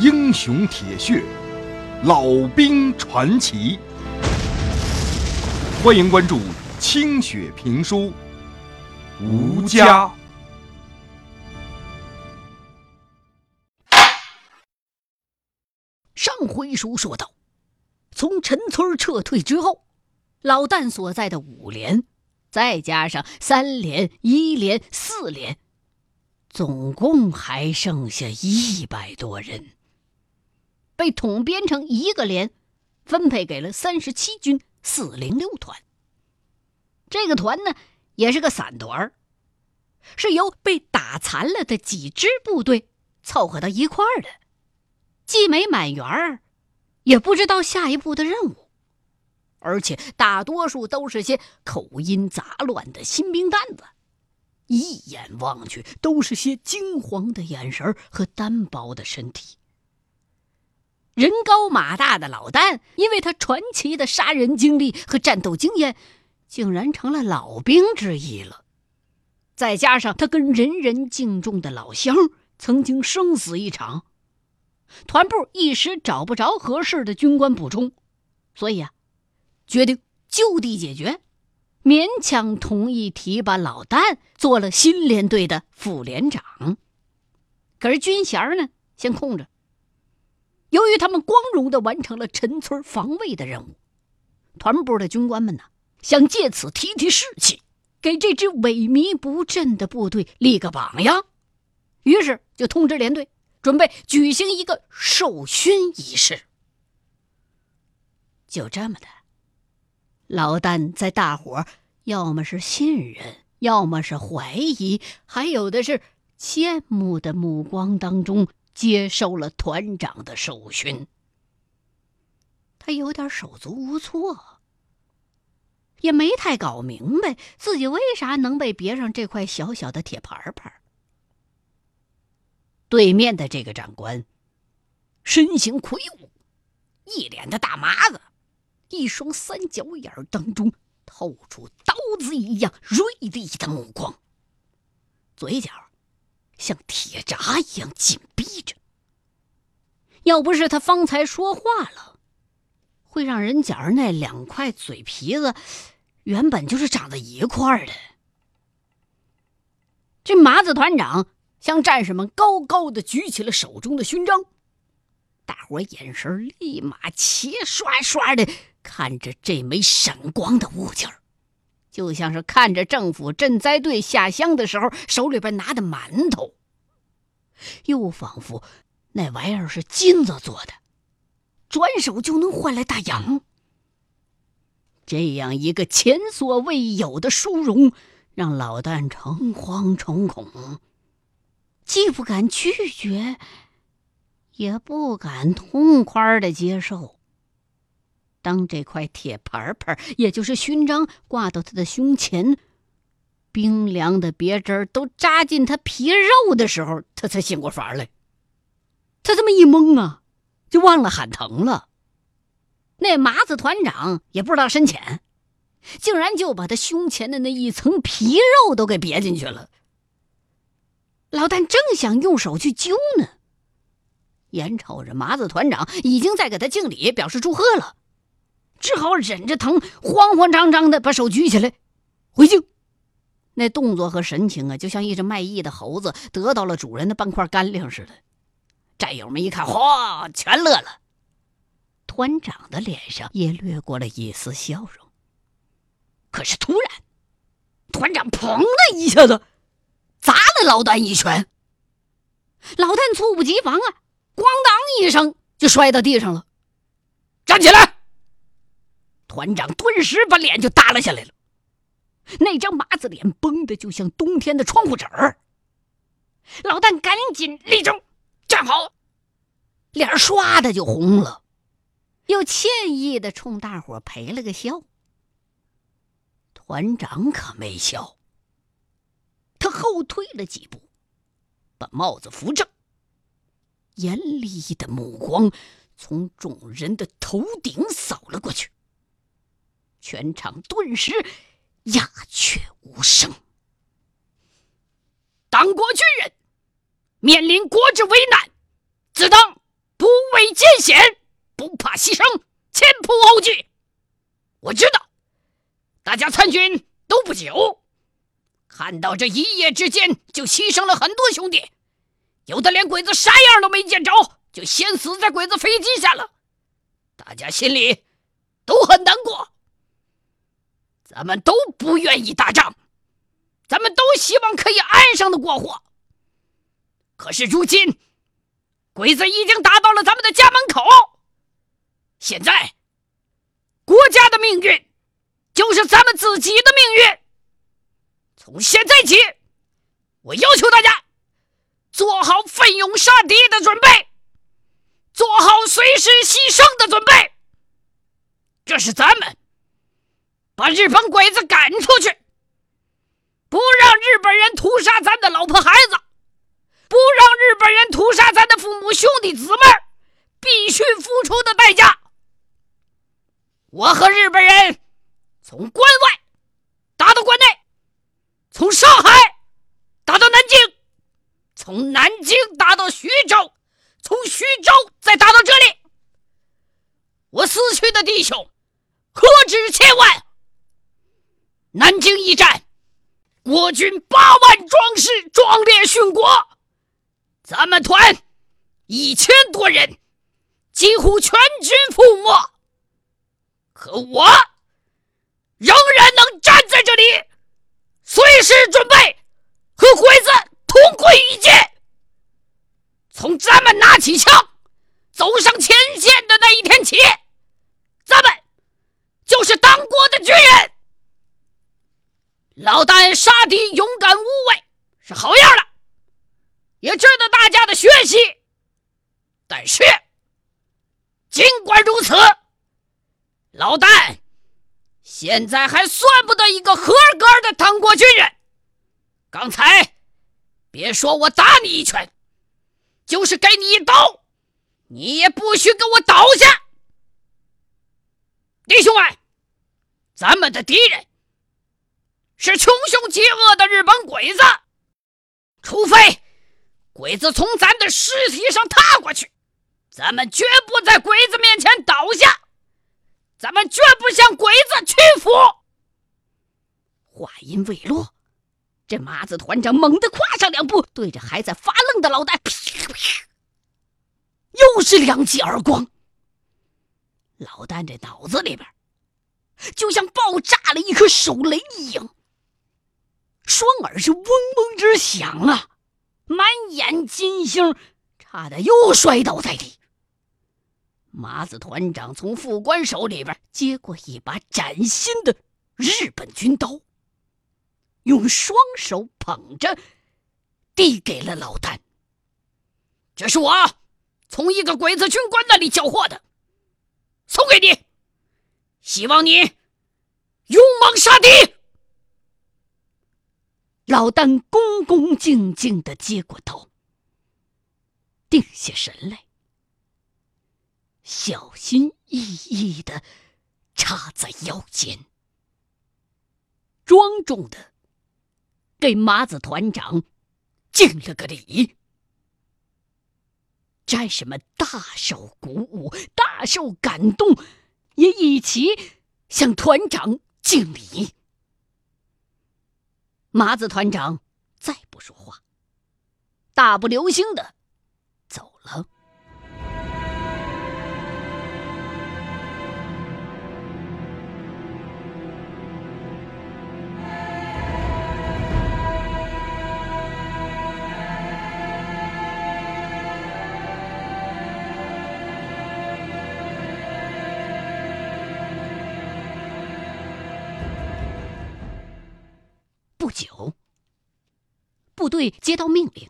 英雄铁血，老兵传奇。欢迎关注清雪评书，吴家。上回书说到，从陈村撤退之后，老旦所在的五连，再加上三连、一连、四连，总共还剩下一百多人。被统编成一个连，分配给了三十七军四零六团。这个团呢，也是个散团儿是由被打残了的几支部队凑合到一块儿的，既没满员儿，也不知道下一步的任务，而且大多数都是些口音杂乱的新兵蛋子，一眼望去都是些惊慌的眼神和单薄的身体。人高马大的老旦，因为他传奇的杀人经历和战斗经验，竟然成了老兵之一了。再加上他跟人人敬重的老乡曾经生死一场，团部一时找不着合适的军官补充，所以啊，决定就地解决，勉强同意提拔老旦做了新连队的副连长。可是军衔呢，先空着。由于他们光荣的完成了陈村防卫的任务，团部的军官们呢想借此提提士气，给这支萎靡不振的部队立个榜样，于是就通知连队准备举行一个授勋仪式。就这么的，老旦在大伙要么是信任，要么是怀疑，还有的是羡慕的目光当中。接受了团长的授勋，他有点手足无措，也没太搞明白自己为啥能被别上这块小小的铁牌牌。对面的这个长官，身形魁梧，一脸的大麻子，一双三角眼当中透出刀子一样锐利的目光，嘴角。像铁闸一样紧闭着。要不是他方才说话了，会让人觉着那两块嘴皮子原本就是长在一块的。这麻子团长向战士们高高的举起了手中的勋章，大伙眼神立马齐刷刷的看着这枚闪光的物件就像是看着政府赈灾队下乡的时候手里边拿的馒头，又仿佛那玩意儿是金子做的，转手就能换来大洋。这样一个前所未有的殊荣，让老旦诚惶诚恐，既不敢拒绝，也不敢痛快的接受。当这块铁牌牌，也就是勋章，挂到他的胸前，冰凉的别针都扎进他皮肉的时候，他才醒过法来。他这么一懵啊，就忘了喊疼了。那麻子团长也不知道深浅，竟然就把他胸前的那一层皮肉都给别进去了。老旦正想用手去揪呢，眼瞅着麻子团长已经在给他敬礼，表示祝贺了。只好忍着疼，慌慌张张的把手举起来回敬。那动作和神情啊，就像一只卖艺的猴子得到了主人的半块干粮似的。战友们一看，嚯，全乐了。团长的脸上也掠过了一丝笑容。可是突然，团长砰的一下子砸了老旦一拳。老旦猝不及防啊，咣当一声就摔到地上了。站起来！团长顿时把脸就耷拉下来了，那张麻子脸绷得就像冬天的窗户纸儿。老旦赶紧立正，站好，脸唰的就红了，又歉意的冲大伙赔了个笑。团长可没笑，他后退了几步，把帽子扶正，严厉的目光从众人的头顶扫了过去。全场顿时鸦雀无声。党国军人面临国之危难，自当不畏艰险，不怕牺牲，前仆后继。我知道，大家参军都不久，看到这一夜之间就牺牲了很多兄弟，有的连鬼子啥样都没见着，就先死在鬼子飞机下了。大家心里都很难过，咱们都不愿意打仗，咱们都希望可以安生的过活。可是如今，鬼子已经打到了咱们的家门口。现在，国家的命运就是咱们自己的命运。从现在起，我要求大家做好奋勇杀敌的准备，做好随时牺牲的准备。这是咱们把日本鬼子赶出去，不让日本人屠杀咱的老婆孩子。不让日本人屠杀咱的父母兄弟姊妹，必须付出的代价。我和日本人从关外打到关内，从上海打到南京，从南京打到徐州，从徐州再打到这里。我死去的弟兄何止千万？南京一战，国军八万壮士壮烈殉国。咱们团一千多人，几乎全军覆没。可我仍然能站在这里，随时准备和鬼子同归于尽。从咱们拿起枪走上前线的那一天起，咱们就是当国的军人。老旦杀敌勇敢无畏，是好样的。也值得大家的学习，但是尽管如此，老旦现在还算不得一个合格的当国军人。刚才别说我打你一拳，就是给你一刀，你也不许给我倒下。弟兄们，咱们的敌人是穷凶极恶的日本鬼子，除非。鬼子从咱的尸体上踏过去，咱们绝不在鬼子面前倒下，咱们绝不向鬼子屈服。话音未落，这麻子团长猛地跨上两步，对着还在发愣的老旦，又是两记耳光。老旦这脑子里边就像爆炸了一颗手雷一样，双耳是嗡嗡直响啊！满眼金星，差点又摔倒在地。麻子团长从副官手里边接过一把崭新的日本军刀，用双手捧着，递给了老旦。这是我从一个鬼子军官那里缴获的，送给你，希望你勇猛杀敌。老旦恭恭敬敬的接过刀，定下神来，小心翼翼的插在腰间，庄重的给麻子团长敬了个礼。战士们大受鼓舞，大受感动，也一起向团长敬礼。麻子团长再不说话，大步流星的走了。不久，部队接到命令，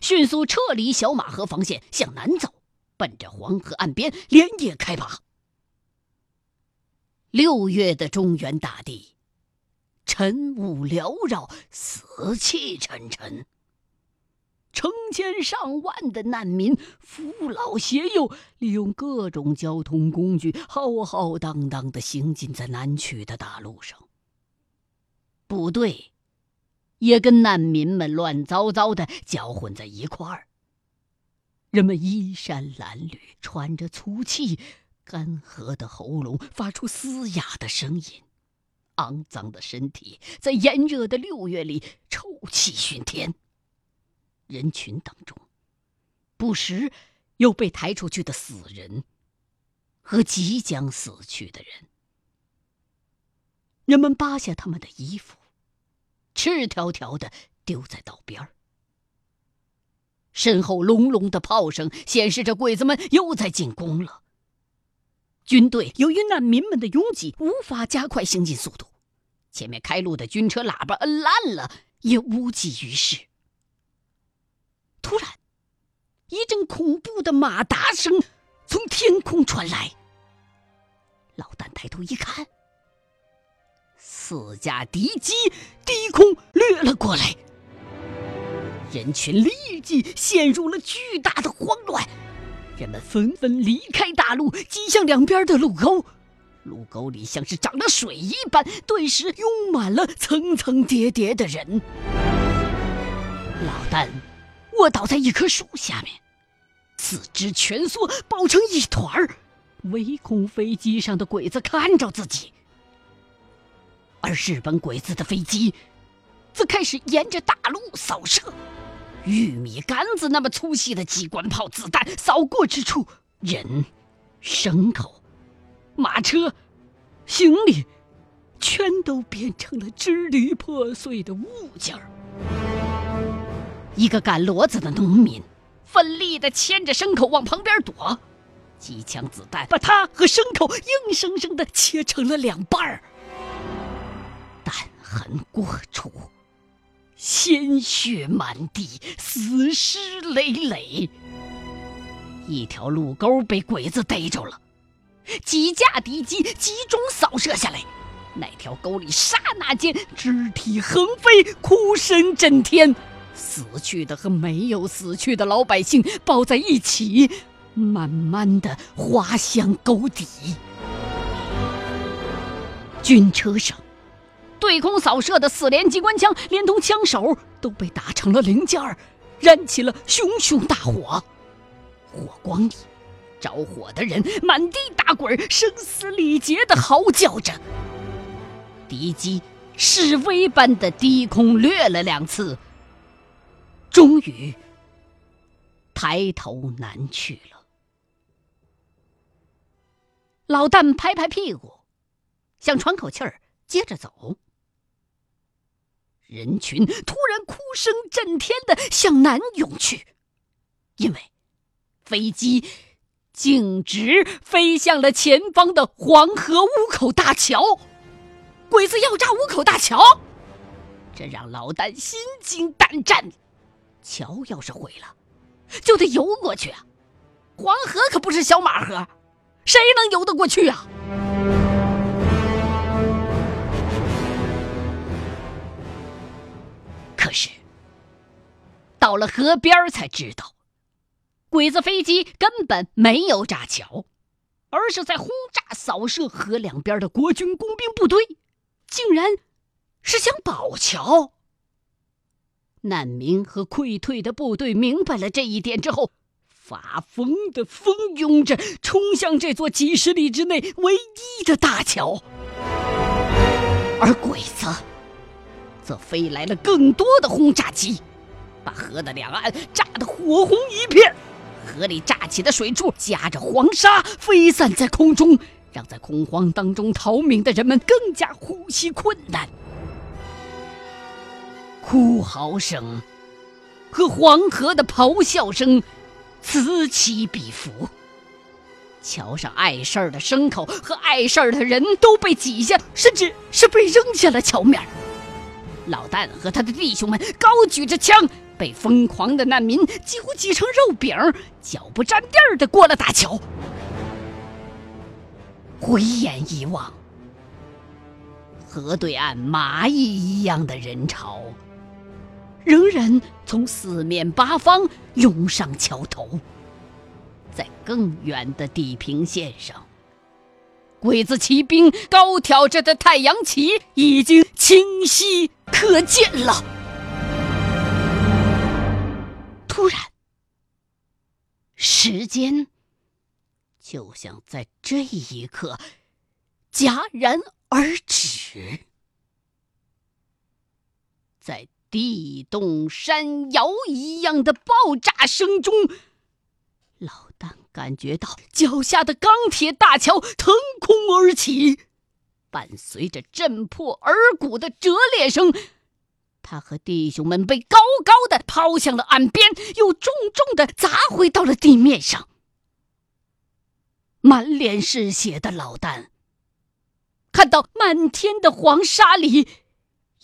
迅速撤离小马河防线，向南走，奔着黄河岸边连夜开拔。六月的中原大地，晨雾缭绕，死气沉沉。成千上万的难民扶老携幼，利用各种交通工具，浩浩荡荡的行进在南去的大路上。部队也跟难民们乱糟糟的搅混在一块儿。人们衣衫褴褛，喘着粗气，干涸的喉咙发出嘶哑的声音，肮脏的身体在炎热的六月里臭气熏天。人群当中，不时有被抬出去的死人和即将死去的人。人们扒下他们的衣服，赤条条的丢在道边儿。身后隆隆的炮声显示着鬼子们又在进攻了。军队由于难民们的拥挤，无法加快行进速度，前面开路的军车喇叭摁烂了，也无济于事。突然，一阵恐怖的马达声从天空传来。老旦抬头一看，四架敌机低空掠了过来。人群立即陷入了巨大的慌乱，人们纷纷离开大路，挤向两边的路沟。路沟里像是长了水一般，顿时拥满了层层叠叠的人。老旦卧倒在一棵树下面，四肢蜷缩，抱成一团儿。唯恐飞机上的鬼子看着自己，而日本鬼子的飞机则开始沿着大路扫射。玉米杆子那么粗细的机关炮子弹扫过之处，人、牲口、马车、行李，全都变成了支离破碎的物件儿。一个赶骡子的农民奋力地牵着牲口往旁边躲，机枪子弹把他和牲口硬生生地切成了两半儿，痕过处。鲜血满地，死尸累累。一条路沟被鬼子逮着了，几架敌机集中扫射下来。那条沟里刹那间肢体横飞，哭声震天，死去的和没有死去的老百姓抱在一起，慢慢的滑向沟底。军车上。对空扫射的四连机关枪，连同枪手都被打成了零件儿，燃起了熊熊大火。火光里，着火的人满地打滚，声嘶力竭地嚎叫着。敌机示威般的低空掠了两次，终于抬头难去了。老旦拍拍屁股，想喘口气儿，接着走。人群突然哭声震天的向南涌去，因为飞机径直飞向了前方的黄河五口大桥。鬼子要炸五口大桥，这让老旦心惊胆战。桥要是毁了，就得游过去啊！黄河可不是小马河，谁能游得过去啊？可是，到了河边才知道，鬼子飞机根本没有炸桥，而是在轰炸扫射河两边的国军工兵部队，竟然是想保桥。难民和溃退的部队明白了这一点之后，发疯的蜂拥着冲向这座几十里之内唯一的大桥，而鬼子。则飞来了更多的轰炸机，把河的两岸炸得火红一片。河里炸起的水柱夹着黄沙飞散在空中，让在恐慌当中逃命的人们更加呼吸困难。哭嚎声和黄河的咆哮声此起彼伏。桥上碍事儿的牲口和碍事儿的人都被挤下，甚至是被扔下了桥面。老旦和他的弟兄们高举着枪，被疯狂的难民几乎挤成肉饼，脚不沾地儿的过了大桥。回眼一望，河对岸蚂蚁一样的人潮，仍然从四面八方涌上桥头。在更远的地平线上。鬼子骑兵高挑着的太阳旗已经清晰可见了。突然，时间就像在这一刻戛然而止，在地动山摇一样的爆炸声中，老旦感觉到脚下的钢铁大桥腾空而起，伴随着震破耳骨的折裂声。他和弟兄们被高高的抛向了岸边，又重重的砸回到了地面上。满脸是血的老旦看到漫天的黄沙里，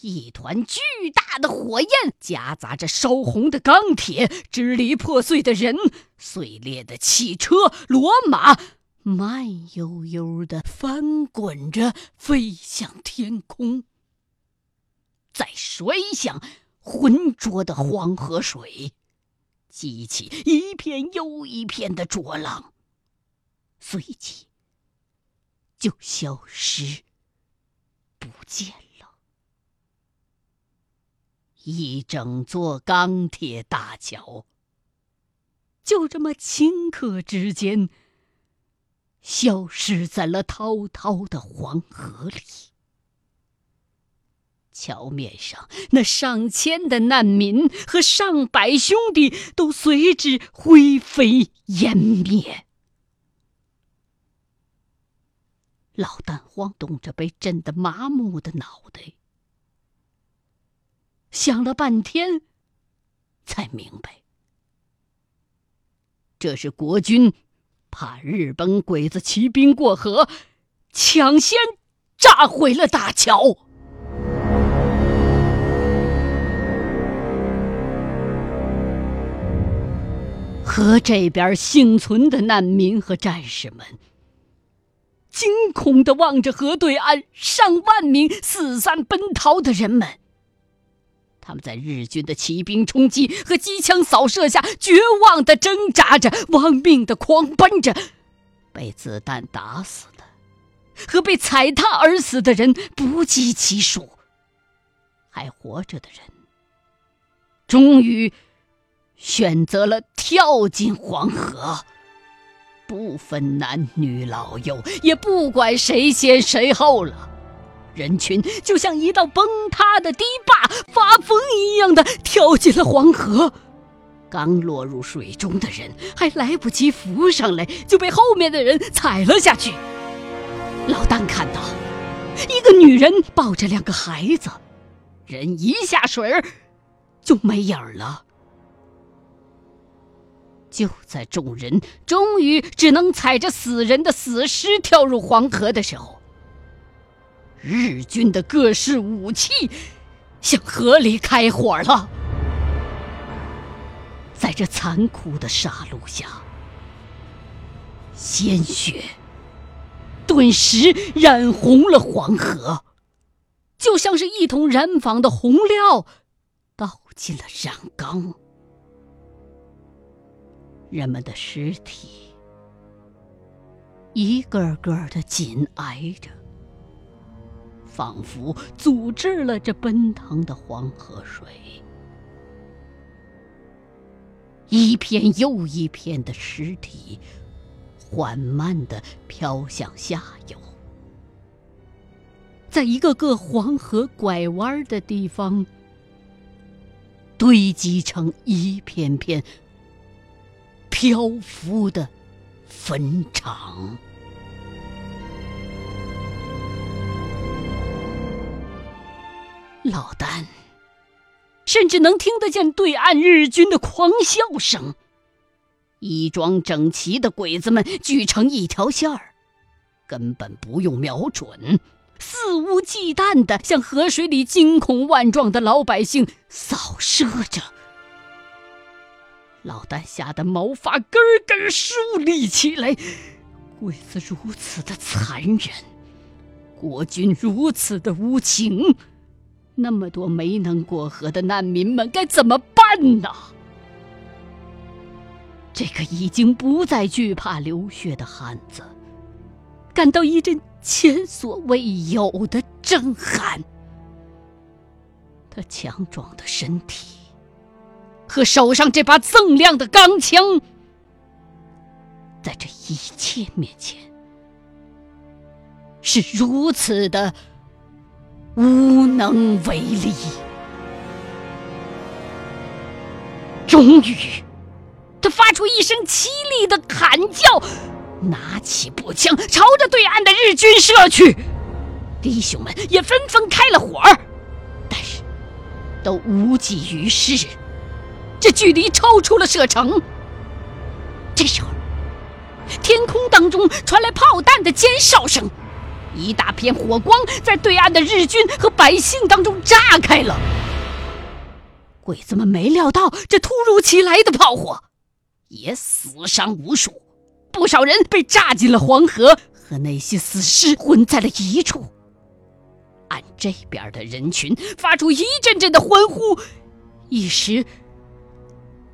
一团巨大的火焰夹杂着烧红的钢铁、支离破碎的人、碎裂的汽车、骡马，慢悠悠的翻滚着飞向天空。在摔向浑浊的黄河水，激起一片又一片的浊浪，随即就消失不见了。一整座钢铁大桥就这么顷刻之间消失在了滔滔的黄河里。桥面上那上千的难民和上百兄弟都随之灰飞烟灭。老旦晃动着被震得麻木的脑袋，想了半天，才明白，这是国军怕日本鬼子骑兵过河，抢先炸毁了大桥。河这边幸存的难民和战士们，惊恐的望着河对岸上万名四散奔逃的人们。他们在日军的骑兵冲击和机枪扫射下，绝望的挣扎着，亡命的狂奔着。被子弹打死的和被踩踏而死的人不计其数，还活着的人，终于。选择了跳进黄河，不分男女老幼，也不管谁先谁后了。人群就像一道崩塌的堤坝，发疯一样的跳进了黄河。刚落入水中的人还来不及浮上来，就被后面的人踩了下去。老旦看到一个女人抱着两个孩子，人一下水就没影儿了。就在众人终于只能踩着死人的死尸跳入黄河的时候，日军的各式武器向河里开火了。在这残酷的杀戮下，鲜血顿时染红了黄河，就像是一桶染坊的红料倒进了染缸。人们的尸体一个个的紧挨着，仿佛阻滞了这奔腾的黄河水。一片又一片的尸体缓慢的飘向下游，在一个个黄河拐弯的地方堆积成一片片。漂浮的坟场，老丹甚至能听得见对岸日军的狂笑声。衣装整齐的鬼子们聚成一条线儿，根本不用瞄准，肆无忌惮的向河水里惊恐万状的老百姓扫射着。老丹吓得毛发根根竖立起来，鬼子如此的残忍，国军如此的无情，那么多没能过河的难民们该怎么办呢？这个已经不再惧怕流血的汉子，感到一阵前所未有的震撼。他强壮的身体。和手上这把锃亮的钢枪，在这一切面前，是如此的无能为力。终于，他发出一声凄厉的喊叫，拿起步枪朝着对岸的日军射去。弟兄们也纷纷开了火，但是都无济于事。这距离超出了射程。这时候，天空当中传来炮弹的尖哨声，一大片火光在对岸的日军和百姓当中炸开了。鬼子们没料到这突如其来的炮火，也死伤无数，不少人被炸进了黄河，和那些死尸混在了一处。岸这边的人群发出一阵阵的欢呼，一时。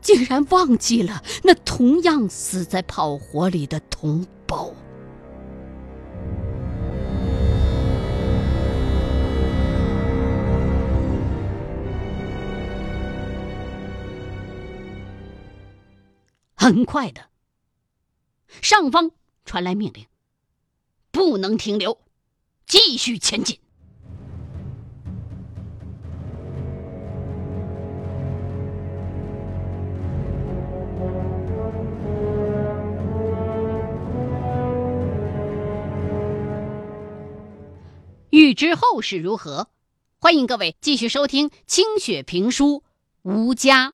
竟然忘记了那同样死在炮火里的同胞。很快的，上方传来命令：不能停留，继续前进。欲知后事如何，欢迎各位继续收听清雪评书《吴家》。